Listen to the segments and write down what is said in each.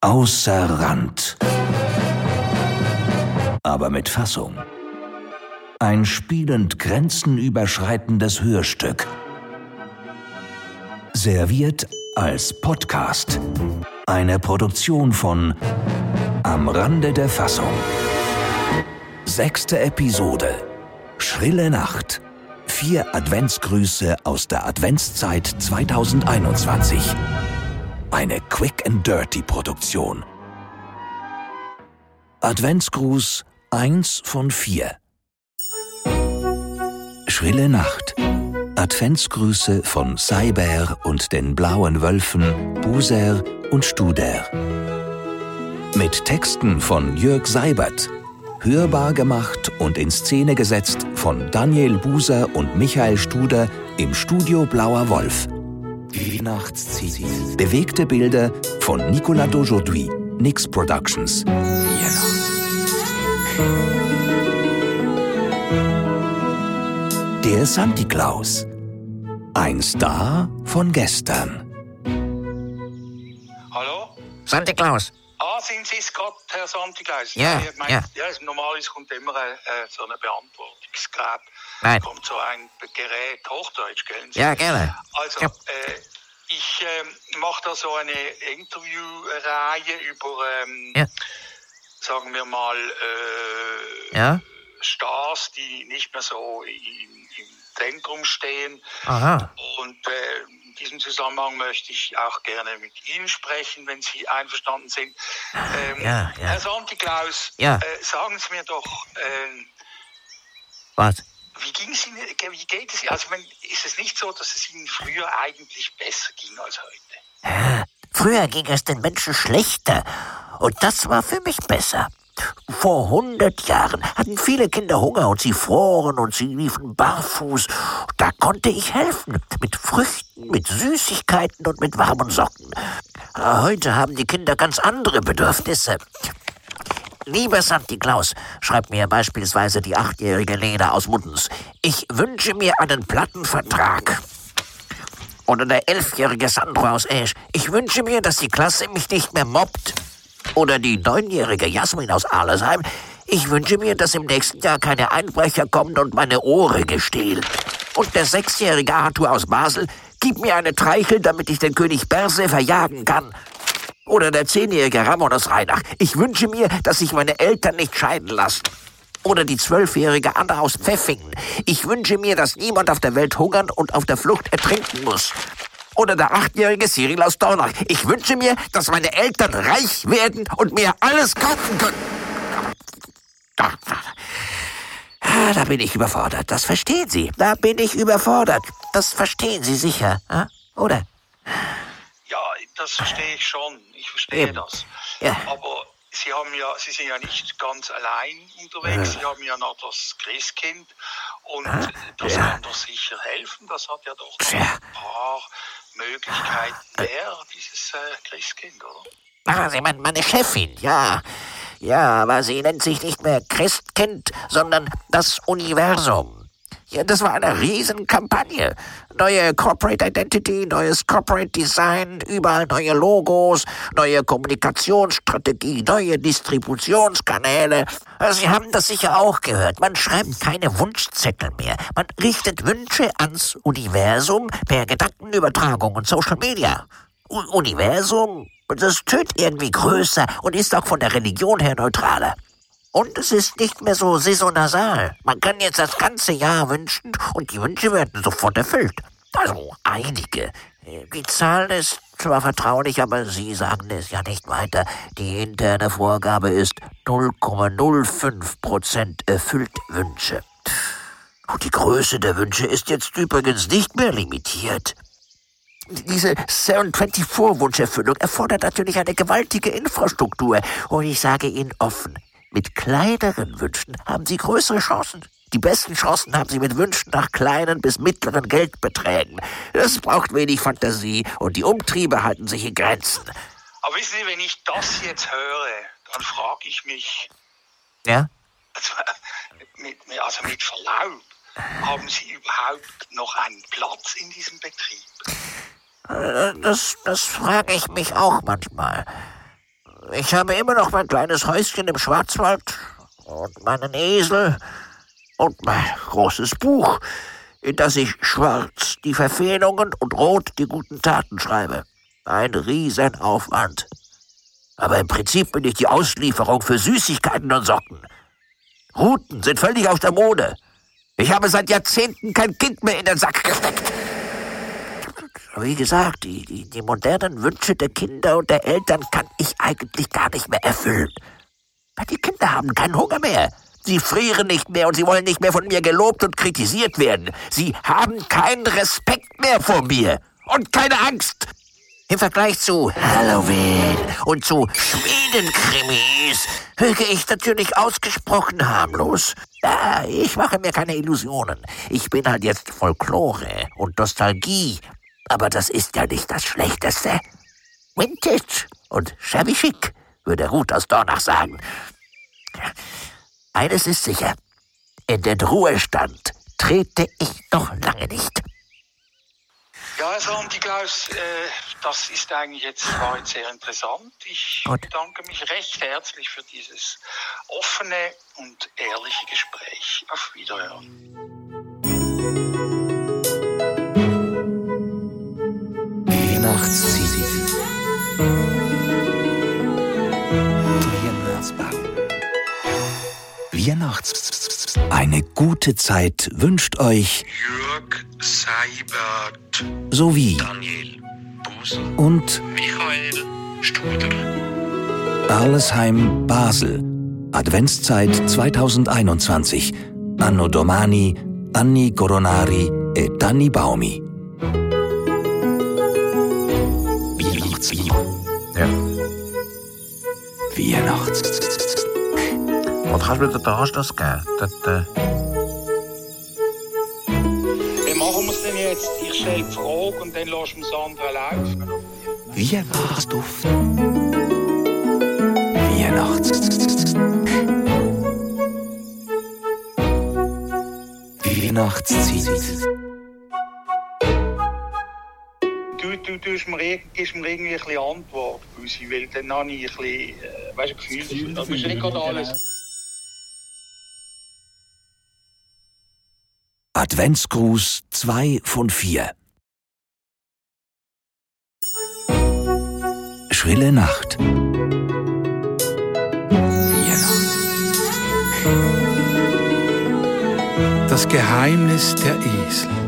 Außer Rand. Aber mit Fassung. Ein spielend grenzenüberschreitendes Hörstück. Serviert als Podcast. Eine Produktion von Am Rande der Fassung. Sechste Episode. Schrille Nacht. Vier Adventsgrüße aus der Adventszeit 2021. Eine Quick and Dirty Produktion. Adventsgruß 1 von 4. Schrille Nacht. Adventsgrüße von Seiber und den blauen Wölfen Buser und Studer. Mit Texten von Jörg Seibert. Hörbar gemacht und in Szene gesetzt von Daniel Buser und Michael Studer im Studio Blauer Wolf. Weihnachtsziel. Bewegte Bilder von Nicolas d'Aujourd'hui, Nix Productions. Der Santi Claus. Ein Star von gestern. Hallo? Santa Claus. Ah, sind Sie es gerade, Herr Santigleis? Ja, ich mein, ja. ja. Normalerweise kommt immer äh, so eine Beantwortungsgerät. Nein. Kommt so ein Gerät, Hochdeutsch, gell? Ja, gerne. Also, Ja. äh, ich ähm, mache da so eine Interviewreihe über, ähm, Ja. sagen wir mal, äh, Ja? Stars, die nicht mehr so im, im Zentrum stehen. Aha. Und äh, in diesem Zusammenhang möchte ich auch gerne mit Ihnen sprechen, wenn Sie einverstanden sind. Ähm, Ja, ja. Herr Santi-Klaus, Ja. äh, sagen Sie mir doch, ähm, Was? Wie, ging's Ihnen, ge- wie geht es Ihnen? Also, ist es nicht so, dass es Ihnen früher eigentlich besser ging als heute? Früher ging es den Menschen schlechter. Und das war für mich besser. Vor hundert Jahren hatten viele Kinder Hunger und sie froren und sie liefen barfuß. Da konnte ich helfen. Mit Früchten, mit Süßigkeiten und mit warmen Socken. Heute haben die Kinder ganz andere Bedürfnisse. Lieber Santi Claus, schreibt mir beispielsweise die achtjährige Lena aus Muttens, ich wünsche mir einen Plattenvertrag. Oder der elfjährige Sandro aus Esch, ich wünsche mir, dass die Klasse mich nicht mehr mobbt. Oder die neunjährige Jasmin aus Arlesheim, ich wünsche mir, dass im nächsten Jahr keine Einbrecher kommen und meine Ohrringe stehlen. Und der sechsjährige Arthur aus Basel, gib mir eine Treichel, damit ich den König Berse verjagen kann. Oder der zehnjährige Ramon aus Rheinach. Ich wünsche mir, dass sich meine Eltern nicht scheiden lassen. Oder die zwölfjährige Anna aus Pfeffingen. Ich wünsche mir, dass niemand auf der Welt hungern und auf der Flucht ertrinken muss. Oder der achtjährige Cyril aus Dornach. Ich wünsche mir, dass meine Eltern reich werden und mir alles kaufen können. Ah, Da bin ich überfordert. Das verstehen Sie. Da bin ich überfordert. Das verstehen Sie sicher, ah? oder? Ja, das verstehe ich schon. Ich verstehe das. Ja. Aber Sie haben ja, Sie sind ja nicht ganz allein unterwegs. Sie haben ja noch das Christkind und das ja. kann doch sicher helfen. Das hat ja doch noch ein paar Möglichkeiten mehr, dieses äh, Christkind, oder? Ah, Sie meinen meine Chefin, ja. Ja, aber sie nennt sich nicht mehr Christkind, sondern das Universum. Ja, das war eine Riesenkampagne. Neue Corporate Identity, neues Corporate Design, überall neue Logos, neue Kommunikationsstrategie, neue Distributionskanäle. Sie haben das sicher auch gehört. Man schreibt keine Wunschzettel mehr. Man richtet Wünsche ans Universum per Gedankenübertragung und Social Media. U Universum, das tönt irgendwie größer und ist auch von der Religion her neutraler. Und es ist nicht mehr so saisonal. Man kann jetzt das ganze Jahr wünschen und die Wünsche werden sofort erfüllt. Also einige. Die Zahl ist zwar vertraulich, aber Sie sagen es ja nicht weiter. Die interne Vorgabe ist 0,05 Prozent erfüllt Wünsche. Und die Größe der Wünsche ist jetzt übrigens nicht mehr limitiert. Diese 724-Wunscherfüllung erfordert natürlich eine gewaltige Infrastruktur. Und ich sage Ihnen offen, mit kleineren Wünschen haben Sie größere Chancen. Die besten Chancen haben Sie mit Wünschen nach kleinen bis mittleren Geldbeträgen. Es braucht wenig Fantasie und die Umtriebe halten sich in Grenzen. Aber wissen Sie, wenn ich das jetzt höre, dann frage ich mich, Ja? also mit, also mit Verlaub, haben Sie überhaupt noch einen Platz in diesem Betrieb? Äh, Das, das frage ich mich auch manchmal. Ich habe immer noch mein kleines Häuschen im Schwarzwald und meinen Esel und mein großes Buch, in das ich schwarz die Verfehlungen und rot die guten Taten schreibe. Ein Riesenaufwand. Aber im Prinzip bin ich die Auslieferung für Süßigkeiten und Socken. Routen sind völlig aus der Mode. Ich habe seit Jahrzehnten kein Kind mehr in den Sack gesteckt. Wie gesagt, die, die, die modernen Wünsche der Kinder und der Eltern kann ich eigentlich gar nicht mehr erfüllen. Weil die Kinder haben keinen Hunger mehr. Sie frieren nicht mehr und sie wollen nicht mehr von mir gelobt und kritisiert werden. Sie haben keinen Respekt mehr vor mir und keine Angst. Im Vergleich zu Halloween und zu Schmiedenkrimis wirke ich natürlich ausgesprochen harmlos. Ja, ich mache mir keine Illusionen. Ich bin halt jetzt Folklore und Nostalgie. Aber das ist ja nicht das Schlechteste. Vintage und shabby chic, würde Ruth aus Dornach sagen. Eines ist sicher. In den Ruhestand trete ich noch lange nicht. Ja, also Antiklaus, äh, das ist eigentlich jetzt, war jetzt sehr interessant. Ich Gut. bedanke mich recht herzlich für dieses offene und ehrliche Gespräch. Auf Wiederhören. Weihnachtslied. Weihnachts. Eine gute Zeit wünscht euch Jörg Seibert, sowie Daniel Busel, und Michael Studer. Arlesheim Basel. Adventszeit 2021. Anno Domani, Anni Coronari e Danni Baumi. Ja. Weihnachts. Und kannst du mir den Anschluss geben? Das, äh, Wie machen wir es denn jetzt? Ich stelle die Frage und dann lassen wir das andere laufen. Weihnachtsduft. Weihnachts. Weihnachtszeit. Du tust mir, irgendwie ein bisschen Antwort, Büsi, weil dann habe ich ein bisschen, äh, weißt du, Gefühl dafür. Das ist nicht gerade alles. Adventsgruß 2 von 4. Schrille Nacht. Das Geheimnis der Esel.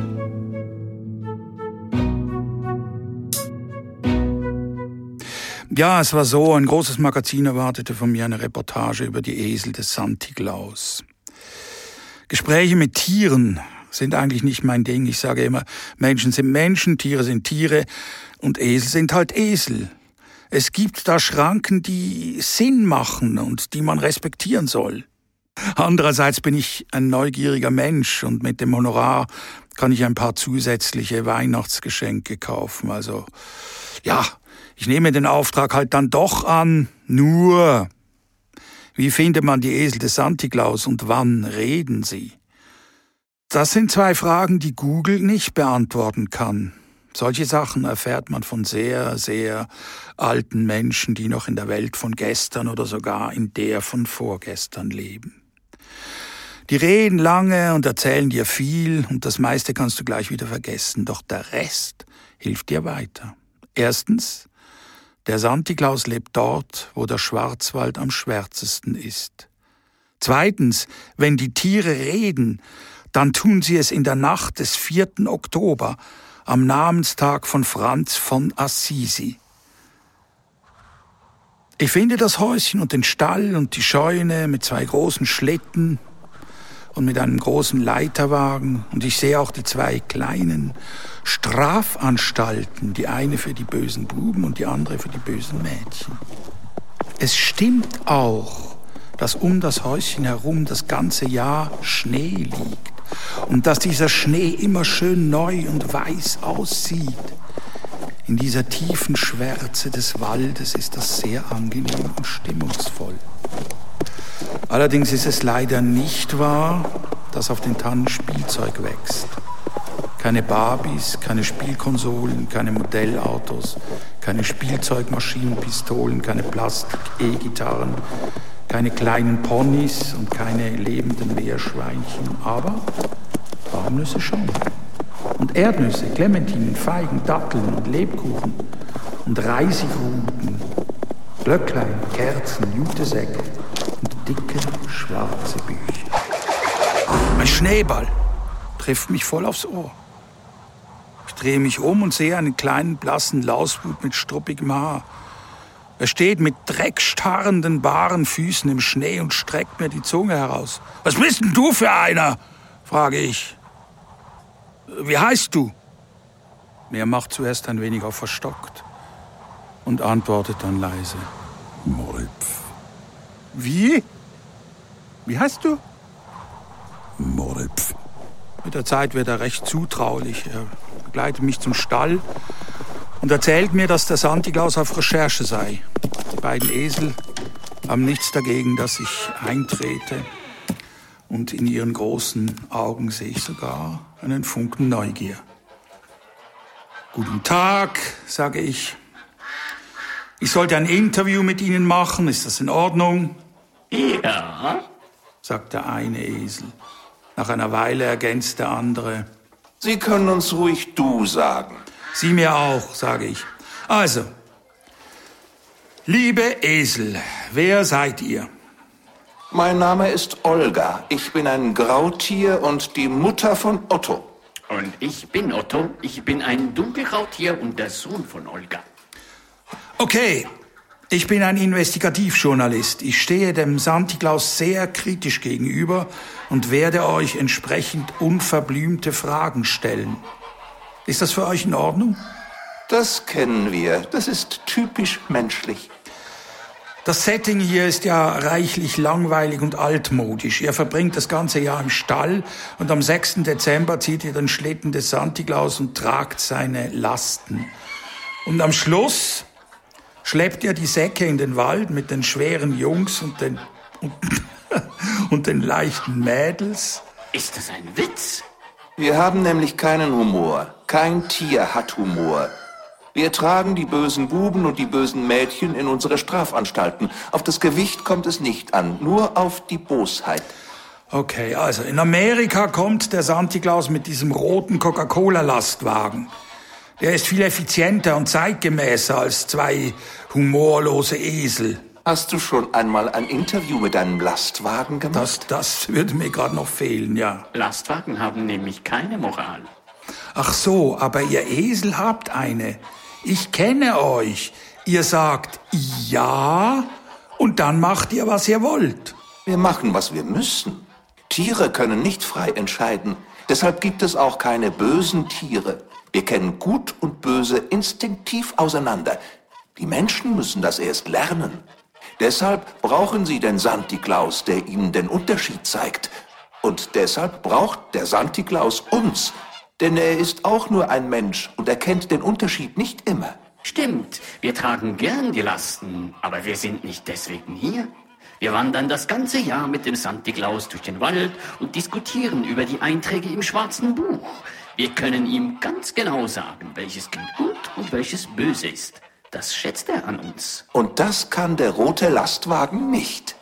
Ja, es war so, ein großes Magazin erwartete von mir eine Reportage über die Esel des Santi Claus. Gespräche mit Tieren sind eigentlich nicht mein Ding. Ich sage immer, Menschen sind Menschen, Tiere sind Tiere und Esel sind halt Esel. Es gibt da Schranken, die Sinn machen und die man respektieren soll. Andererseits bin ich ein neugieriger Mensch und mit dem Honorar kann ich ein paar zusätzliche Weihnachtsgeschenke kaufen. Also ja, ich nehme den Auftrag halt dann doch an. Nur, wie findet man die Esel des Santiklaus und wann reden sie? Das sind zwei Fragen, die Google nicht beantworten kann. Solche Sachen erfährt man von sehr, sehr alten Menschen, die noch in der Welt von gestern oder sogar in der von vorgestern leben. Die reden lange und erzählen dir viel und das meiste kannst du gleich wieder vergessen, doch der Rest hilft dir weiter. Erstens, der Santiklaus lebt dort, wo der Schwarzwald am schwärzesten ist. Zweitens, wenn die Tiere reden, dann tun sie es in der Nacht des 4. Oktober, am Namenstag von Franz von Assisi. Ich finde das Häuschen und den Stall und die Scheune mit zwei großen Schlitten und mit einem großen Leiterwagen und ich sehe auch die zwei kleinen Strafanstalten, die eine für die bösen Buben und die andere für die bösen Mädchen. Es stimmt auch, dass um das Häuschen herum das ganze Jahr Schnee liegt und dass dieser Schnee immer schön neu und weiß aussieht. In dieser tiefen Schwärze des Waldes ist das sehr angenehm und stimmungsvoll. Allerdings ist es leider nicht wahr, dass auf den Tannen Spielzeug wächst. Keine Barbies, keine Spielkonsolen, keine Modellautos, Keine Spielzeugmaschinen, Pistolen, keine Plastik-E-Gitarren, keine kleinen Ponys und keine lebenden Meerschweinchen, aber Walnüsse schon. Und Erdnüsse, Clementinen, Feigen, Datteln und Lebkuchen und Reisigruten, Glöcklein, Kerzen, Jutesäcke und dicke schwarze Bücher. Ein Schneeball trifft mich voll aufs Ohr. Ich drehe mich um und sehe einen kleinen blassen Lausbub mit struppigem Haar. Er steht mit dreckstarrenden, baren Füßen im Schnee und streckt mir die Zunge heraus. Was bist denn du für einer? frage ich. Wie heißt du? Er macht zuerst ein wenig auf verstockt und antwortet dann leise. Moritz. Wie? Wie heißt du? Moritz. Mit der Zeit wird er recht zutraulich. Er begleitet mich zum Stall und erzählt mir, dass der Santiklaus auf Recherche sei. Die beiden Esel haben nichts dagegen, dass ich eintrete. Und in ihren großen Augen sehe ich sogar einen Funken Neugier. Guten Tag, sage ich. Ich sollte ein Interview mit Ihnen machen. Ist das in Ordnung? Ja, sagt der eine Esel. Nach einer Weile ergänzt der andere. Sie können uns ruhig du sagen. Sie mir auch, sage ich. Also, liebe Esel, wer seid ihr? Mein Name ist Olga. Ich bin ein Grautier und die Mutter von Otto. und ich bin Otto. Ich bin ein Dunkelrautier und der Sohn von Olga. Okay, ich bin ein Investigativjournalist. Ich stehe dem Santiklaus sehr kritisch gegenüber und werde euch entsprechend unverblümte Fragen stellen. Ist das für euch in Ordnung? Das kennen wir. Das ist typisch menschlich. Das Setting hier ist ja reichlich langweilig und altmodisch. Ihr verbringt das ganze Jahr im Stall und am 6. Dezember zieht ihr den Schlitten des Santiklaus und tragt seine Lasten. Und am Schluss schleppt ihr die Säcke in den Wald mit den schweren Jungs und den, und, und den leichten Mädels. Ist das ein Witz? Wir haben nämlich keinen Humor. Kein Tier hat Humor. Wir tragen die bösen Buben und die bösen Mädchen in unsere Strafanstalten. Auf das Gewicht kommt es nicht an, nur auf die Bosheit. Okay, also in Amerika kommt der Santiklaus mit diesem roten Coca-Cola-Lastwagen. Der ist viel effizienter und zeitgemäßer als zwei humorlose Esel. Hast du schon einmal ein Interview mit einem Lastwagen gemacht? Das, das würde mir gerade noch fehlen, ja. Lastwagen haben nämlich keine Moral. Ach so, aber ihr Esel habt eine. Ich kenne euch. Ihr sagt ja und dann macht ihr, was ihr wollt. Wir machen, was wir müssen. Tiere können nicht frei entscheiden. Deshalb gibt es auch keine bösen Tiere. Wir kennen Gut und Böse instinktiv auseinander. Die Menschen müssen das erst lernen. Deshalb brauchen sie den Santiklaus, der ihnen den Unterschied zeigt. Und deshalb braucht der Santiklaus uns. Denn er ist auch nur ein Mensch und er kennt den Unterschied nicht immer. Stimmt, wir tragen gern die Lasten, aber wir sind nicht deswegen hier. Wir wandern das ganze Jahr mit dem Santiklaus durch den Wald und diskutieren über die Einträge im schwarzen Buch. Wir können ihm ganz genau sagen, welches Kind gut und welches böse ist. Das schätzt er an uns. Und das kann der rote Lastwagen nicht.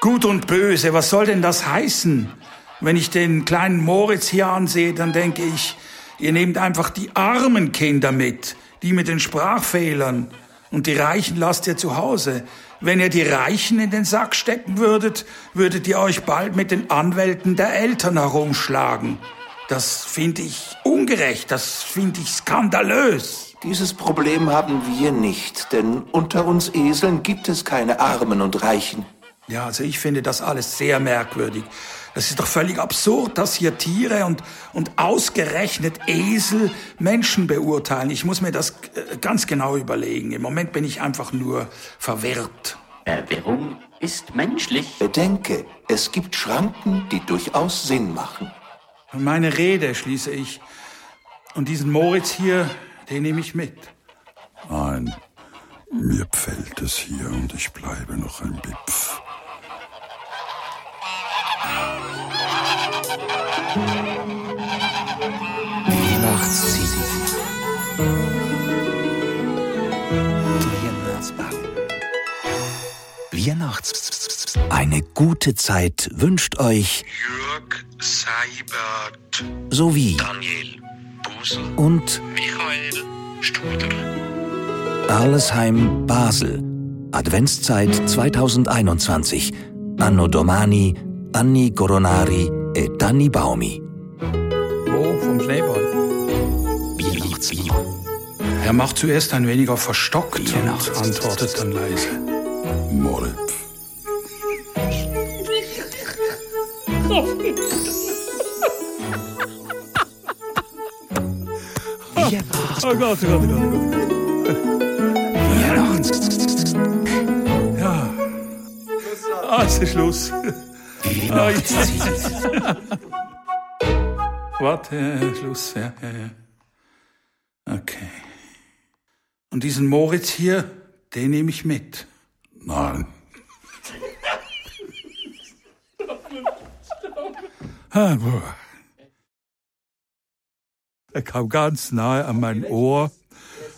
Gut und böse, was soll denn das heißen? Wenn ich den kleinen Moritz hier ansehe, dann denke ich, ihr nehmt einfach die armen Kinder mit, die mit den Sprachfehlern. Und die Reichen lasst ihr zu Hause. Wenn ihr die Reichen in den Sack stecken würdet, würdet ihr euch bald mit den Anwälten der Eltern herumschlagen. Das finde ich ungerecht, das finde ich skandalös. Dieses Problem haben wir nicht, denn unter uns Eseln gibt es keine Armen und Reichen. Ja, also ich finde das alles sehr merkwürdig. Das ist doch völlig absurd, dass hier Tiere und, und ausgerechnet Esel Menschen beurteilen. Ich muss mir das äh, ganz genau überlegen. Im Moment bin ich einfach nur verwirrt. Verwirrung ist menschlich. Bedenke, es gibt Schranken, die durchaus Sinn machen. Und meine Rede schließe ich. Und diesen Moritz hier, den nehme ich mit. Nein, mir fällt es hier und ich bleibe noch ein Bipf. Weihnachtslied. Weihnachtsbau. Weihnachtsbau. Eine gute Zeit wünscht euch Jörg Seibert, sowie Daniel Busel, und Michael Studer. Arlesheim Basel. Adventszeit 2021. Anno Domani, Anni Coronari e Danni Baumi. Wo? Vom Schneeball? Weihnachtslied. Er macht zuerst ein weniger verstockt und antwortet dann leise. Moritz. Oh Gott, oh Gott, oh Gott, oh Gott. Weihnachts- Ja. Ah, ist Schluss. Ah, jetzt. Warte, Schluss. Ja, ja, ja. Okay. Und diesen Moritz hier, den nehme ich mit. Nein. Ah, boah. Er kam ganz nahe an mein Ohr.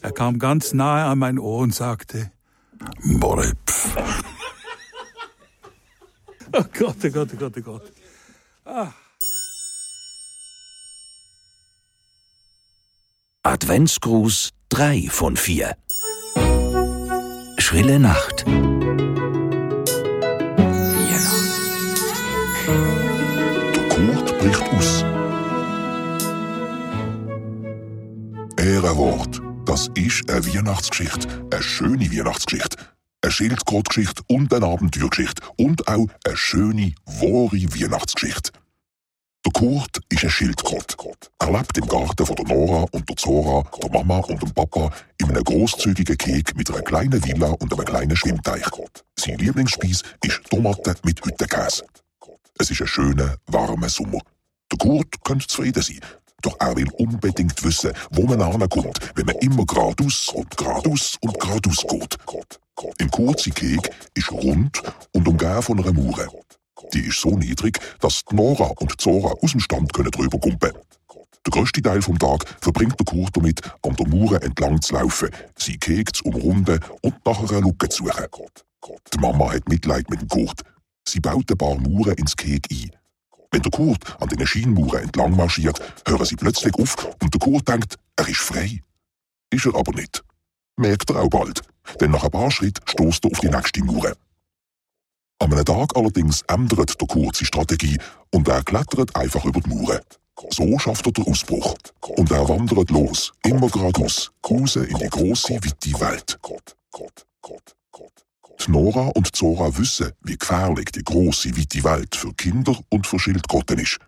Er kam ganz nahe an mein Ohr und sagte, Moritz. oh Gott, oh Gott, oh Gott, oh Gott. Adventsgruß 3 von 4. Schrille Nacht. Ehrenwort. Das ist eine Weihnachtsgeschichte. Eine schöne Weihnachtsgeschichte. Eine Schildkrotgeschichte und eine Abenteuergeschichte. Und auch eine schöne, wahre Weihnachtsgeschichte. Der Kurt ist ein Schildkrott. Er lebt im Garten von der Nora und der Zora, der Mama und dem Papa, in einem großzügigen Keg mit einer kleinen Villa und einem kleinen Schwimmteich. Sein Lieblingsspeis ist Tomaten mit Hüttenkäse. Es ist ein schöner, warmer Sommer. Der Kurt könnte zufrieden sein. Doch er will unbedingt wissen, wo man ankommt, wenn man immer geradeaus und geradeaus und geradeaus geht. Im kurzen Keg ist rund und umgeben von einer Mauer. Die ist so niedrig, dass Nora und Zora aus dem Stand können drüber kumpen. Der grösste Teil vom Tag verbringt der Kurt damit, an der Mauer entlang zu laufen, sie Keg zu umrunden und nach einer Lücke zu suchen. Die Mama hat Mitleid mit dem Kurt. Sie baut ein paar Mauern ins Keg ein. Wenn der Kurt an den Schienenmauern entlang marschiert, hören sie plötzlich auf und der Kurt denkt, er ist frei. Ist er aber nicht. Merkt er auch bald, denn nach ein paar Schritten stoßt er auf die nächste Mauer. An einem Tag allerdings ändert der Kurt seine Strategie und er klettert einfach über die Mauer. So schafft er den Ausbruch. Und er wandert los, immer geradeaus, raus in die große, weite Welt. Die Nora und Zora wissen, wie gefährlich die große, weite Welt für Kinder und für Schildkröten ist.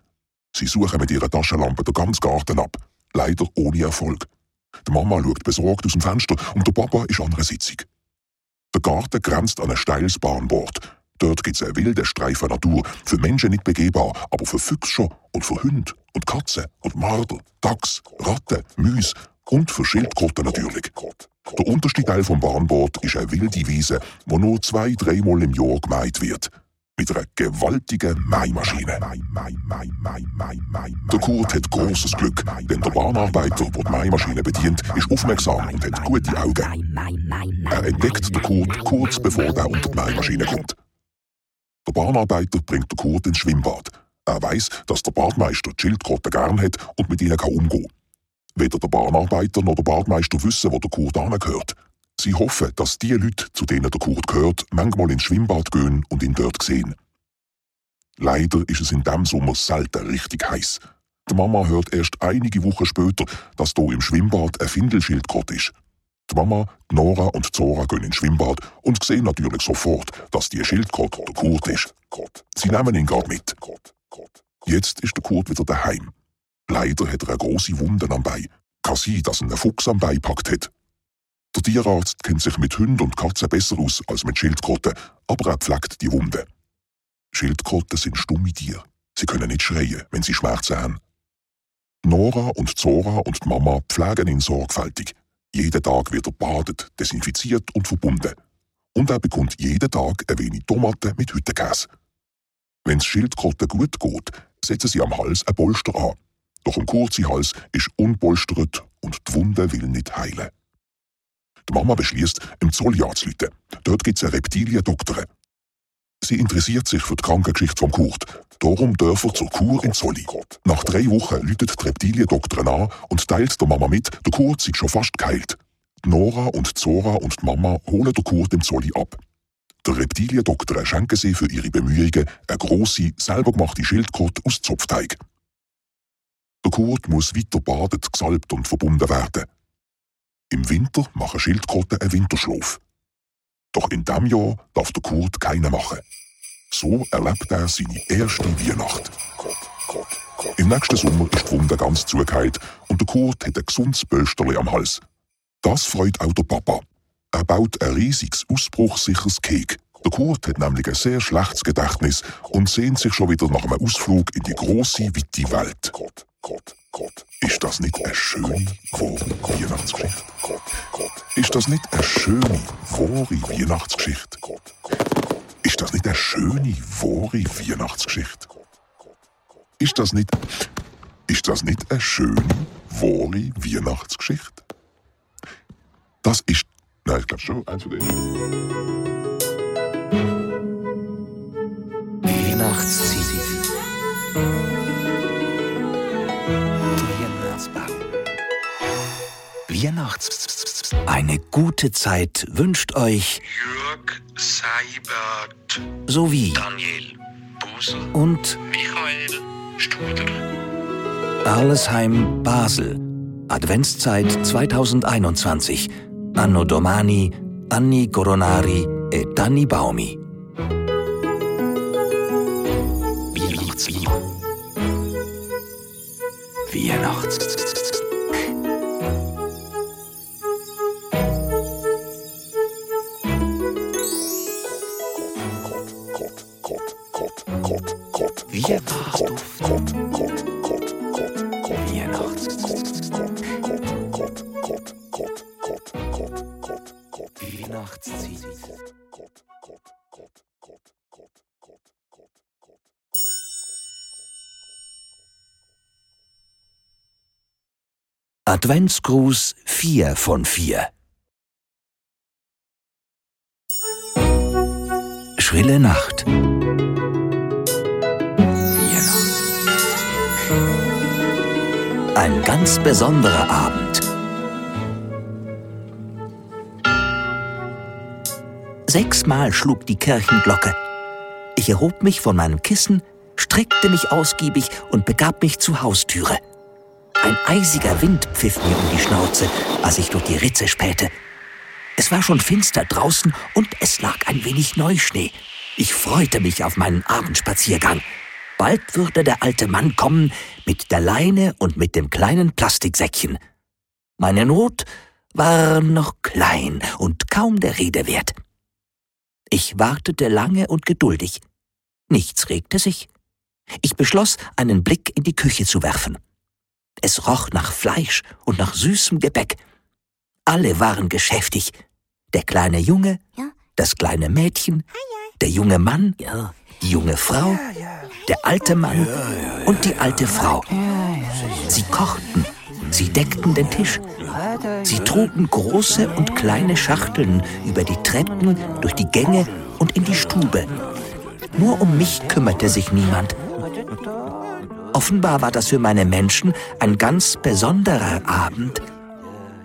Sie suchen mit ihrer Taschenlampe den ganzen Garten ab, leider ohne Erfolg. Die Mama schaut besorgt aus dem Fenster und der Papa ist an einer Sitzung. Der Garten grenzt an ein steiles Bahnbord. Dort gibt's einen wilden Streifen Natur, für Menschen nicht begehbar, aber für Füchse und für Hunde und Katzen und Marder, Dachs, Ratten, Müs und für Schildkröten natürlich. Der unterste Teil vom Bahnbord ist eine wilde Wiese, wo nur zwei, dreimal im Jahr gemäht wird. Mit einer gewaltigen Maimaschine. Der Kurt hat großes Glück, denn der Bahnarbeiter, der die Maimaschine bedient, ist aufmerksam und hat gute Augen. Er entdeckt den Kurt kurz bevor er unter die Maimaschine kommt. Der Bahnarbeiter bringt den Kurt ins Schwimmbad. Er weiß, dass der Badmeister die Schildkröten gern hat und mit ihnen kann umgehen Weder der Bahnarbeiter noch der Badmeister wissen, wo der Kurt angehört. Sie hoffen, dass die Leute, zu denen der Kurt gehört, manchmal ins Schwimmbad gehen und ihn dort sehen. Leider ist es in dem Sommer selten richtig heiß. Die Mama hört erst einige Wochen später, dass hier im Schwimmbad ein Findelschildkrott ist. Die Mama, Nora und Zora gehen ins Schwimmbad und sehen natürlich sofort, dass die Schildkrott der Kurt ist. Sie nehmen ihn gerade mit. Jetzt ist der Kurt wieder daheim. Leider hat er eine große Wunde am Bein. Kann sein, dass ihn ein Fuchs am Bein packt hat. Der Tierarzt kennt sich mit Hunden und Katzen besser aus als mit Schildkröten, aber er pflegt die Wunde. Schildkröten sind stumme Tiere. Sie können nicht schreien, wenn sie Schmerzen haben. Nora und Zora und die Mama pflegen ihn sorgfältig. Jeden Tag wird er badet, desinfiziert und verbunden. Und er bekommt jeden Tag ein wenig Tomaten mit Hüttenkäse. Wenn es Schildkröten gut geht, setzen sie am Hals ein Polster an. Doch ein kurzer Hals ist unpolstert und die Wunde will nicht heilen. Die Mama beschließt, im Zoll anzuleiten. Dort gibt es einen Reptiliendoktor. Sie interessiert sich für die Krankengeschichte vom Kurt. Darum darf er zur Kur in Zolli. Nach drei Wochen läutet die Reptiliendoktorin an und teilt der Mama mit, der Kurt sei schon fast geheilt. Die Nora und Zora und die Mama holen den Kurt im Zolli ab. Der Reptiliendoktor schenken sie für ihre Bemühungen eine grosse, selber gemachte Schildkröte aus Zopfteig. Der Kurt muss weiter badet, gesalbt und verbunden werden. Im Winter machen Schildkröten einen Winterschlaf. Doch in diesem Jahr darf der Kurt keinen machen. So erlebt er seine erste Weihnacht. Im nächsten Sommer ist die Wunde ganz zugeheilt und der Kurt hat ein gesundes Bösterli am Hals. Das freut auch der Papa. Er baut ein riesiges, ausbruchsicheres Kek. Der Kurt hat nämlich ein sehr schlechtes Gedächtnis und sehnt sich schon wieder nach einem Ausflug in die große, weite Welt. Ist das nicht eine schöne, Weihnachtsgeschichte? Ist das nicht eine schöne, wahre Weihnachtsgeschichte? Ist das nicht eine schöne, wahre Weihnachtsgeschichte? Ist das nicht, ist das nicht eine schöne, wahre Weihnachtsgeschichte? Das ist, nein, ich glaube schon, eins von denen. Weihnachtsziel. Weihnachts. Eine gute Zeit wünscht euch Jörg Seibert, sowie Daniel Busel, und Michael Studer. Arlesheim Basel. Adventszeit 2021. Anno Domani, Anni Coronari e Danni Baumi. Weihnachtslied. Weihnachts. Adventsgruß 4 von 4. Schrille Nacht. Ein ganz besonderer Abend. Sechsmal schlug die Kirchenglocke. Ich erhob mich von meinem Kissen, streckte mich ausgiebig und begab mich zur Haustüre. Ein eisiger Wind pfiff mir um die Schnauze, als ich durch die Ritze spähte. Es war schon finster draußen und es lag ein wenig Neuschnee. Ich freute mich auf meinen Abendspaziergang. Bald würde der alte Mann kommen mit der Leine und mit dem kleinen Plastiksäckchen. Meine Not war noch klein und kaum der Rede wert. Ich wartete lange und geduldig. Nichts regte sich. Ich beschloss, einen Blick in die Küche zu werfen. Es roch nach Fleisch und nach süßem Gebäck. Alle waren geschäftig. Der kleine Junge, Ja. das kleine Mädchen, der junge Mann, die junge Frau, der alte Mann und die alte Frau. Sie kochten, sie deckten den Tisch. Sie trugen große und kleine Schachteln über die Treppen, durch die Gänge und in die Stube. Nur um mich kümmerte sich niemand. Offenbar war das für meine Menschen ein ganz besonderer Abend.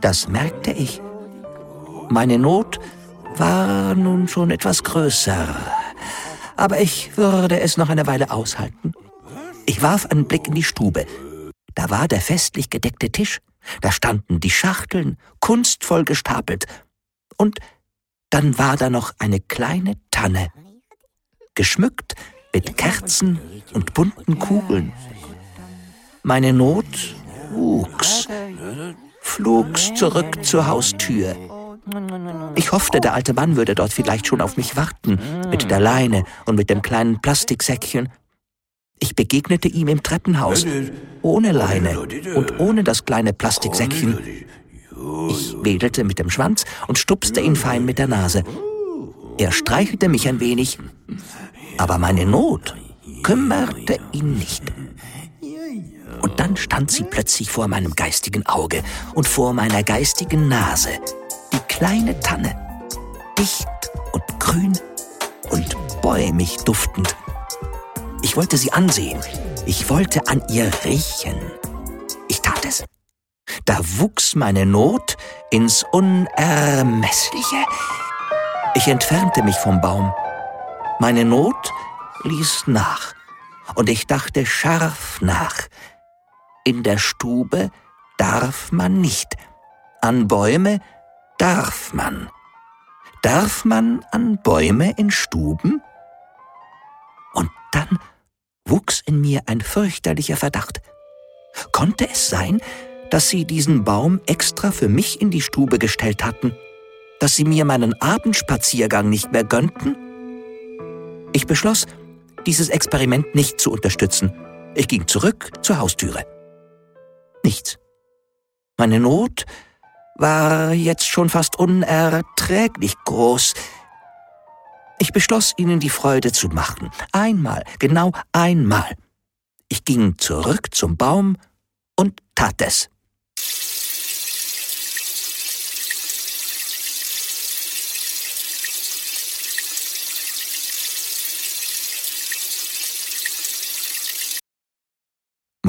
Das merkte ich. Meine Not war nun schon etwas größer. Aber ich würde es noch eine Weile aushalten. Ich warf einen Blick in die Stube. Da war der festlich gedeckte Tisch. Da standen die Schachteln, kunstvoll gestapelt. Und dann war da noch eine kleine Tanne, geschmückt mit Kerzen und bunten Kugeln. Meine Not wuchs, flugs zurück zur Haustür. Ich hoffte, der alte Mann würde dort vielleicht schon auf mich warten, mit der Leine und mit dem kleinen Plastiksäckchen. Ich begegnete ihm im Treppenhaus, ohne Leine und ohne das kleine Plastiksäckchen. Ich wedelte mit dem Schwanz und stupste ihn fein mit der Nase. Er streichelte mich ein wenig, aber meine Not kümmerte ihn nicht. Und dann stand sie plötzlich vor meinem geistigen Auge und vor meiner geistigen Nase. Die kleine Tanne, dicht und grün und bäumig duftend. Ich wollte sie ansehen. Ich wollte an ihr riechen. Ich tat es. Da wuchs meine Not ins Unermessliche. Ich entfernte mich vom Baum. Meine Not ließ nach, und ich dachte scharf nach. In der Stube darf man nicht, an Bäume darf man. Darf man an Bäume in Stuben? Und dann wuchs in mir ein fürchterlicher Verdacht. Konnte es sein, dass sie diesen Baum extra für mich in die Stube gestellt hatten? Dass sie mir meinen Abendspaziergang nicht mehr gönnten? Ich beschloss, dieses Experiment nicht zu unterstützen. Ich ging zurück zur Haustüre. Nichts. Meine Not war jetzt schon fast unerträglich groß. Ich beschloss, ihnen die Freude zu machen. Einmal, genau einmal. Ich ging zurück zum Baum und tat es.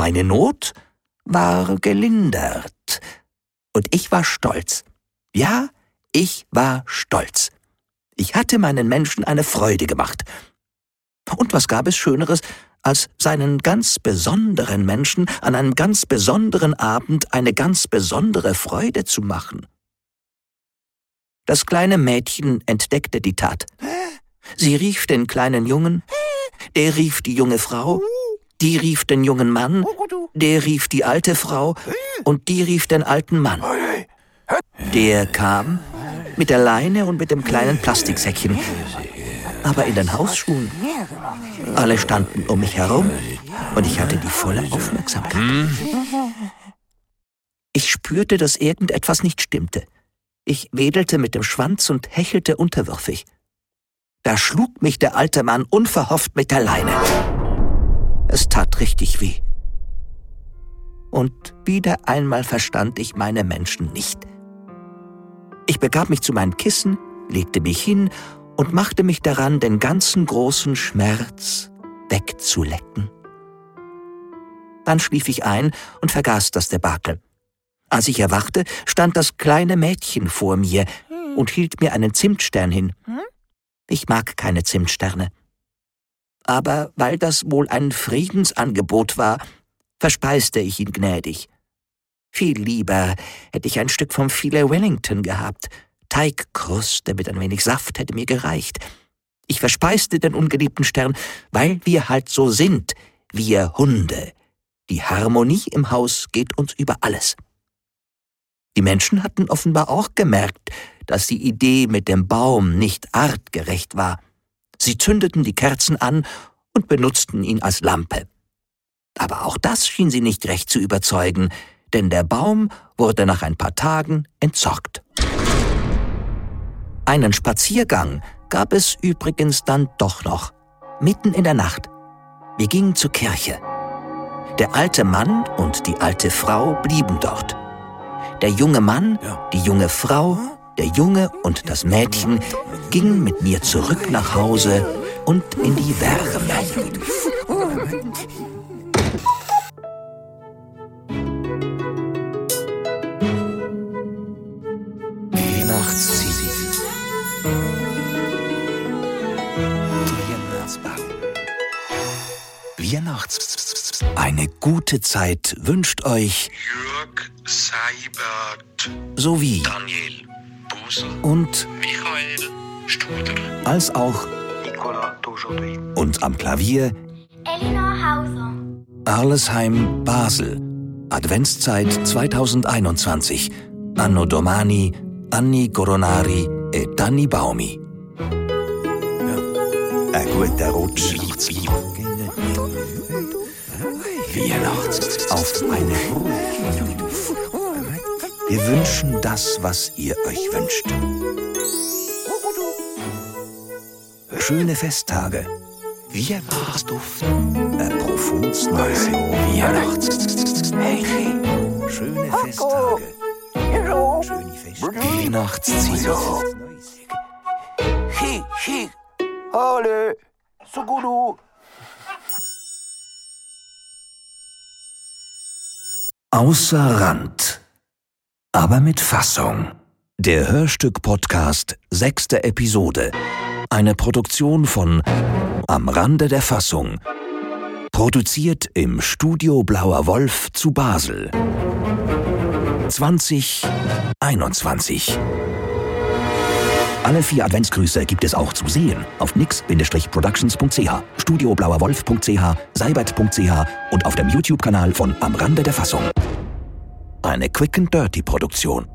Meine Not war gelindert. Und ich war stolz. Ja, ich war stolz. Ich hatte meinen Menschen eine Freude gemacht. Und was gab es Schöneres, als seinen ganz besonderen Menschen an einem ganz besonderen Abend eine ganz besondere Freude zu machen? Das kleine Mädchen entdeckte die Tat. Sie rief den kleinen Jungen, der rief die junge Frau, die rief den jungen Mann, der rief die alte Frau und die rief den alten Mann. Der kam mit der Leine und mit dem kleinen Plastiksäckchen, aber in den Hausschuhen. Alle standen um mich herum und ich hatte die volle Aufmerksamkeit. Ich spürte, dass irgendetwas nicht stimmte. Ich wedelte mit dem Schwanz und hechelte unterwürfig. Da schlug mich der alte Mann unverhofft mit der Leine. Es tat richtig weh. Und wieder einmal verstand ich meine Menschen nicht. Ich begab mich zu meinem Kissen, legte mich hin und machte mich daran, den ganzen großen Schmerz wegzulecken. Dann schlief ich ein und vergaß das Debakel. Als ich erwachte, stand das kleine Mädchen vor mir und hielt mir einen Zimtstern hin. Ich mag keine Zimtsterne aber weil das wohl ein Friedensangebot war, verspeiste ich ihn gnädig. Viel lieber hätte ich ein Stück vom Filet Wellington gehabt. Teigkruste mit ein wenig Saft hätte mir gereicht. Ich verspeiste den ungeliebten Stern, weil wir halt so sind, wir Hunde. Die Harmonie im Haus geht uns über alles. Die Menschen hatten offenbar auch gemerkt, dass die Idee mit dem Baum nicht artgerecht war. Sie zündeten die Kerzen an und benutzten ihn als Lampe. Aber auch das schien sie nicht recht zu überzeugen, denn der Baum wurde nach ein paar Tagen entsorgt. Einen Spaziergang gab es übrigens dann doch noch, mitten in der Nacht. Wir gingen zur Kirche. Der alte Mann und die alte Frau blieben dort. Der junge Mann, die junge Frau der Junge und das Mädchen gingen mit mir zurück nach Hause und in die Wärme. Eine gute Zeit wünscht euch Jörg Seibert. sowie Daniel und Michael Studer als auch Nicola Dujardin und am Klavier Elinor Hauser. Arlesheim, Basel. Adventszeit 2021. Anno Domani, Anni Coronari e Danni Baumi. Ein guter Rutsch. Weihnachts auf eine Wir wünschen das, was ihr euch wünscht. Schöne Festtage. Weihnachtsduft. Ein profunds neues Weihnachts. Schöne Festtage. Schöne Festtage. Weihnachtsziel. Ole, Sugunu. Außer Rand. Aber mit Fassung. Der Hörstück-Podcast, sechste Episode. Eine Produktion von Am Rande der Fassung. Produziert im Studio Blauer Wolf zu Basel. 2021. Alle vier Adventsgrüße gibt es auch zu sehen auf nix-productions.ch, studioblauerwolf.ch, seibert.ch und auf dem YouTube-Kanal von Am Rande der Fassung. Eine Quick and Dirty Produktion.